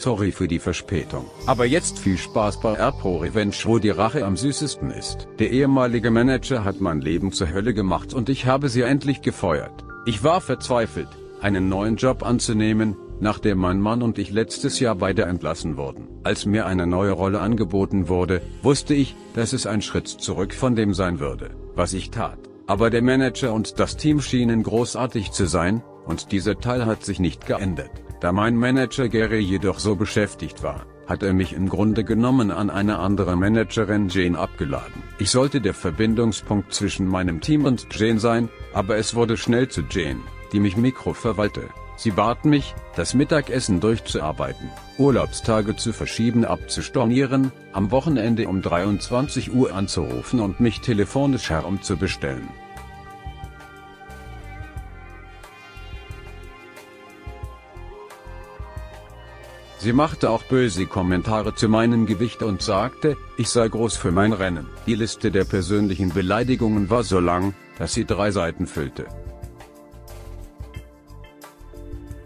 Sorry für die Verspätung. Aber jetzt viel Spaß bei Airpro Revenge, wo die Rache am süßesten ist. Der ehemalige Manager hat mein Leben zur Hölle gemacht und ich habe sie endlich gefeuert. Ich war verzweifelt, einen neuen Job anzunehmen, nachdem mein Mann und ich letztes Jahr beide entlassen wurden. Als mir eine neue Rolle angeboten wurde, wusste ich, dass es ein Schritt zurück von dem sein würde, was ich tat. Aber der Manager und das Team schienen großartig zu sein, und dieser Teil hat sich nicht geändert. Da mein Manager Gary jedoch so beschäftigt war, hat er mich im Grunde genommen an eine andere Managerin Jane abgeladen. Ich sollte der Verbindungspunkt zwischen meinem Team und Jane sein, aber es wurde schnell zu Jane, die mich Mikro verwalte. Sie bat mich, das Mittagessen durchzuarbeiten, Urlaubstage zu verschieben, abzustornieren, am Wochenende um 23 Uhr anzurufen und mich telefonisch herumzubestellen. Sie machte auch böse Kommentare zu meinem Gewicht und sagte, ich sei groß für mein Rennen. Die Liste der persönlichen Beleidigungen war so lang, dass sie drei Seiten füllte.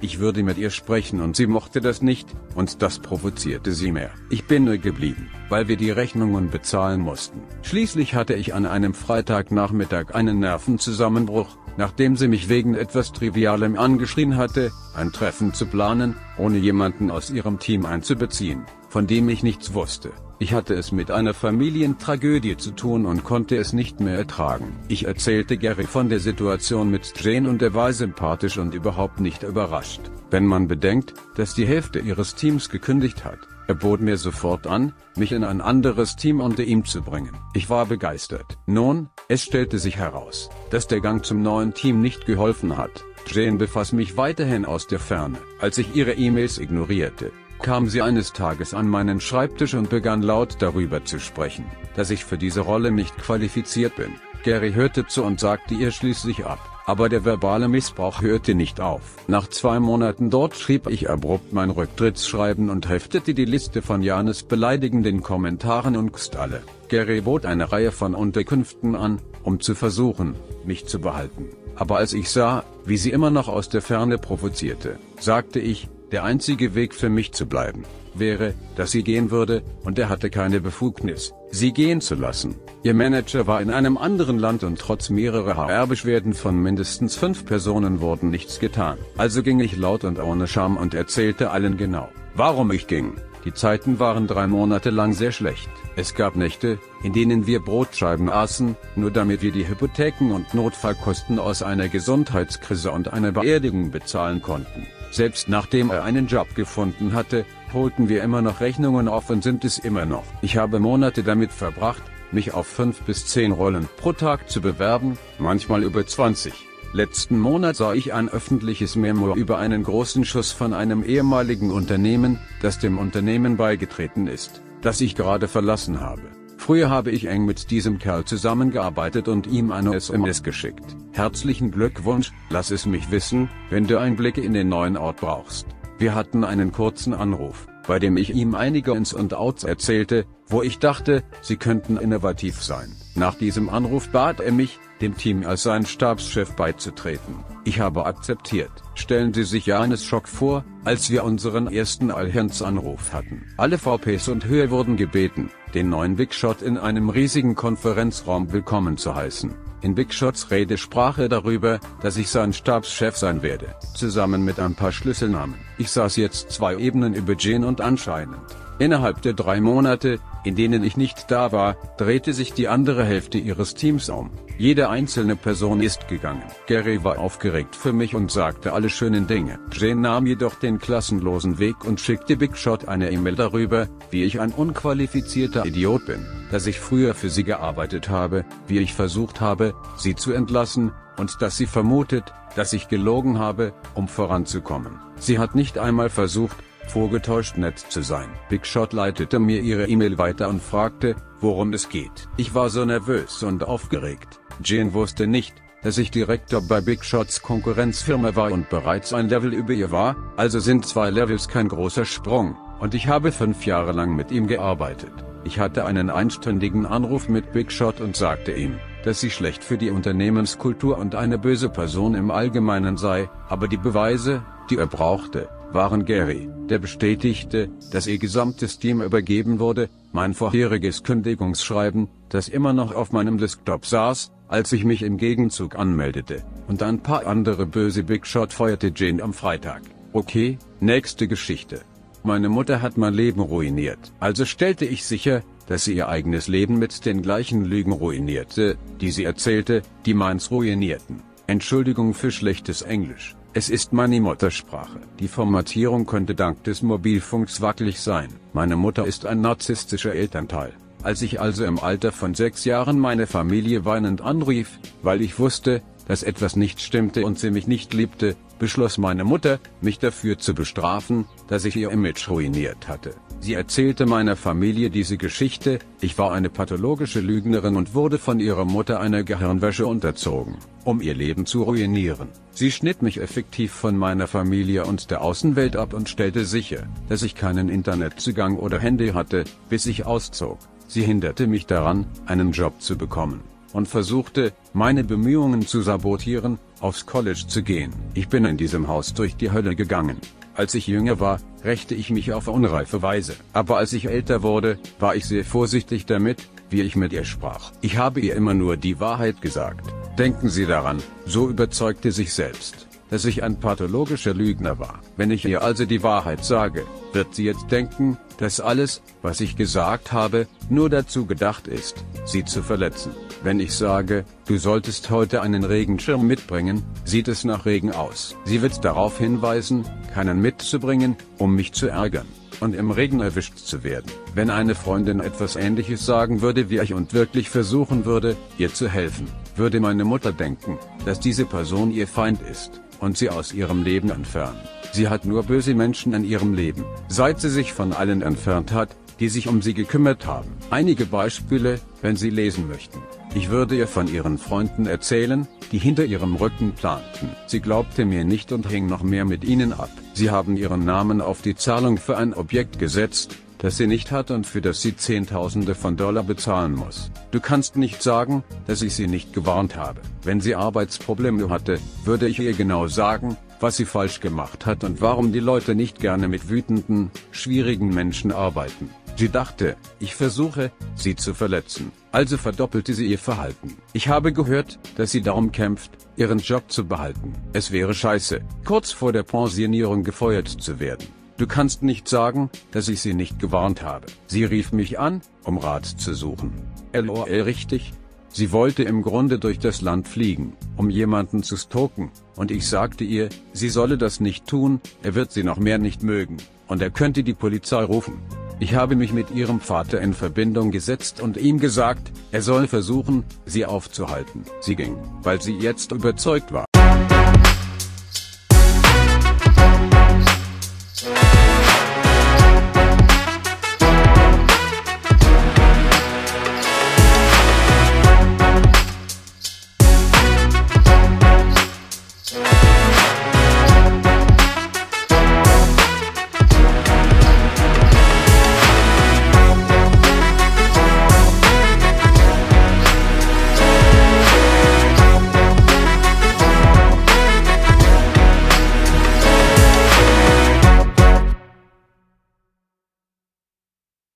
Ich würde mit ihr sprechen und sie mochte das nicht, und das provozierte sie mehr. Ich bin nur geblieben, weil wir die Rechnungen bezahlen mussten. Schließlich hatte ich an einem Freitagnachmittag einen Nervenzusammenbruch, nachdem sie mich wegen etwas Trivialem angeschrien hatte, ein Treffen zu planen, ohne jemanden aus ihrem Team einzubeziehen, von dem ich nichts wusste. Ich hatte es mit einer Familientragödie zu tun und konnte es nicht mehr ertragen. Ich erzählte Gary von der Situation mit Jane und er war sympathisch und überhaupt nicht überrascht. Wenn man bedenkt, dass die Hälfte ihres Teams gekündigt hat. Er bot mir sofort an, mich in ein anderes Team unter ihm zu bringen. Ich war begeistert. Nun, es stellte sich heraus, dass der Gang zum neuen Team nicht geholfen hat. Jane befass mich weiterhin aus der Ferne. Als ich ihre E-Mails ignorierte, kam sie eines Tages an meinen Schreibtisch und begann laut darüber zu sprechen, dass ich für diese Rolle nicht qualifiziert bin. Gary hörte zu und sagte ihr schließlich ab. Aber der verbale Missbrauch hörte nicht auf. Nach zwei Monaten dort schrieb ich abrupt mein Rücktrittsschreiben und heftete die Liste von Janes beleidigenden Kommentaren und alle. Gary bot eine Reihe von Unterkünften an, um zu versuchen, mich zu behalten. Aber als ich sah, wie sie immer noch aus der Ferne provozierte, sagte ich, der einzige Weg für mich zu bleiben, wäre, dass sie gehen würde, und er hatte keine Befugnis, sie gehen zu lassen. Ihr Manager war in einem anderen Land und trotz mehrerer HR-Beschwerden von mindestens fünf Personen wurden nichts getan. Also ging ich laut und ohne Scham und erzählte allen genau, warum ich ging. Die Zeiten waren drei Monate lang sehr schlecht. Es gab Nächte, in denen wir Brotscheiben aßen, nur damit wir die Hypotheken und Notfallkosten aus einer Gesundheitskrise und einer Beerdigung bezahlen konnten. Selbst nachdem er einen Job gefunden hatte, holten wir immer noch Rechnungen auf und sind es immer noch. Ich habe Monate damit verbracht, mich auf 5 bis 10 Rollen pro Tag zu bewerben, manchmal über 20. Letzten Monat sah ich ein öffentliches Memo über einen großen Schuss von einem ehemaligen Unternehmen, das dem Unternehmen beigetreten ist, das ich gerade verlassen habe. Früher habe ich eng mit diesem Kerl zusammengearbeitet und ihm eine SMS geschickt. Herzlichen Glückwunsch, lass es mich wissen, wenn du Einblicke in den neuen Ort brauchst. Wir hatten einen kurzen Anruf, bei dem ich ihm einige Ins und Outs erzählte, wo ich dachte, sie könnten innovativ sein. Nach diesem Anruf bat er mich, dem Team als sein Stabschef beizutreten. Ich habe akzeptiert. Stellen Sie sich Janes Schock vor, als wir unseren ersten Allhands-Anruf hatten. Alle VPs und Höhe wurden gebeten, den neuen Big Shot in einem riesigen Konferenzraum willkommen zu heißen. In Big Shots Rede sprach er darüber, dass ich sein Stabschef sein werde, zusammen mit ein paar Schlüsselnamen. Ich saß jetzt zwei Ebenen über Jane und anscheinend. Innerhalb der drei Monate, in denen ich nicht da war, drehte sich die andere Hälfte ihres Teams um. Jede einzelne Person ist gegangen. Gary war aufgeregt für mich und sagte alle schönen Dinge. Jane nahm jedoch den klassenlosen Weg und schickte Big Shot eine E-Mail darüber, wie ich ein unqualifizierter Idiot bin, dass ich früher für sie gearbeitet habe, wie ich versucht habe, sie zu entlassen, und dass sie vermutet, dass ich gelogen habe, um voranzukommen. Sie hat nicht einmal versucht, vorgetäuscht nett zu sein. Big Shot leitete mir ihre E-Mail weiter und fragte, worum es geht. Ich war so nervös und aufgeregt. Jane wusste nicht, dass ich Direktor bei Big Shots Konkurrenzfirma war und bereits ein Level über ihr war, also sind zwei Levels kein großer Sprung, und ich habe fünf Jahre lang mit ihm gearbeitet. Ich hatte einen einstündigen Anruf mit Big Shot und sagte ihm, dass sie schlecht für die Unternehmenskultur und eine böse Person im Allgemeinen sei, aber die Beweise, die er brauchte, waren Gary, der bestätigte, dass ihr gesamtes Team übergeben wurde, mein vorheriges Kündigungsschreiben, das immer noch auf meinem Desktop saß, als ich mich im Gegenzug anmeldete, und ein paar andere böse Big Shot feuerte Jane am Freitag. Okay, nächste Geschichte. Meine Mutter hat mein Leben ruiniert. Also stellte ich sicher, dass sie ihr eigenes Leben mit den gleichen Lügen ruinierte, die sie erzählte, die meins ruinierten. Entschuldigung für schlechtes Englisch. Es ist meine Muttersprache. Die Formatierung könnte dank des Mobilfunks wackelig sein. Meine Mutter ist ein narzisstischer Elternteil. Als ich also im Alter von sechs Jahren meine Familie weinend anrief, weil ich wusste, dass etwas nicht stimmte und sie mich nicht liebte, beschloss meine Mutter, mich dafür zu bestrafen, dass ich ihr Image ruiniert hatte. Sie erzählte meiner Familie diese Geschichte, ich war eine pathologische Lügnerin und wurde von ihrer Mutter einer Gehirnwäsche unterzogen, um ihr Leben zu ruinieren. Sie schnitt mich effektiv von meiner Familie und der Außenwelt ab und stellte sicher, dass ich keinen Internetzugang oder Handy hatte, bis ich auszog. Sie hinderte mich daran, einen Job zu bekommen und versuchte, meine Bemühungen zu sabotieren, aufs College zu gehen. Ich bin in diesem Haus durch die Hölle gegangen. Als ich jünger war, rächte ich mich auf unreife Weise. Aber als ich älter wurde, war ich sehr vorsichtig damit, wie ich mit ihr sprach. Ich habe ihr immer nur die Wahrheit gesagt. Denken Sie daran, so überzeugte sich selbst, dass ich ein pathologischer Lügner war. Wenn ich ihr also die Wahrheit sage, wird sie jetzt denken, dass alles, was ich gesagt habe, nur dazu gedacht ist, sie zu verletzen. Wenn ich sage, du solltest heute einen Regenschirm mitbringen, sieht es nach Regen aus. Sie wird darauf hinweisen, keinen mitzubringen, um mich zu ärgern und im Regen erwischt zu werden. Wenn eine Freundin etwas ähnliches sagen würde wie ich und wirklich versuchen würde, ihr zu helfen, würde meine Mutter denken, dass diese Person ihr Feind ist und sie aus ihrem Leben entfernen. Sie hat nur böse Menschen in ihrem Leben, seit sie sich von allen entfernt hat, die sich um sie gekümmert haben. Einige Beispiele, wenn Sie lesen möchten. Ich würde ihr von ihren Freunden erzählen, die hinter ihrem Rücken planten. Sie glaubte mir nicht und hing noch mehr mit ihnen ab. Sie haben ihren Namen auf die Zahlung für ein Objekt gesetzt, das sie nicht hat und für das sie Zehntausende von Dollar bezahlen muss. Du kannst nicht sagen, dass ich sie nicht gewarnt habe. Wenn sie Arbeitsprobleme hatte, würde ich ihr genau sagen, was sie falsch gemacht hat und warum die Leute nicht gerne mit wütenden, schwierigen Menschen arbeiten. Sie dachte, ich versuche, sie zu verletzen. Also verdoppelte sie ihr Verhalten. Ich habe gehört, dass sie darum kämpft, ihren Job zu behalten. Es wäre scheiße, kurz vor der Pensionierung gefeuert zu werden. Du kannst nicht sagen, dass ich sie nicht gewarnt habe. Sie rief mich an, um Rat zu suchen. LOL richtig? Sie wollte im Grunde durch das Land fliegen, um jemanden zu stalken, und ich sagte ihr, sie solle das nicht tun, er wird sie noch mehr nicht mögen, und er könnte die Polizei rufen. Ich habe mich mit ihrem Vater in Verbindung gesetzt und ihm gesagt, er soll versuchen, sie aufzuhalten. Sie ging, weil sie jetzt überzeugt war,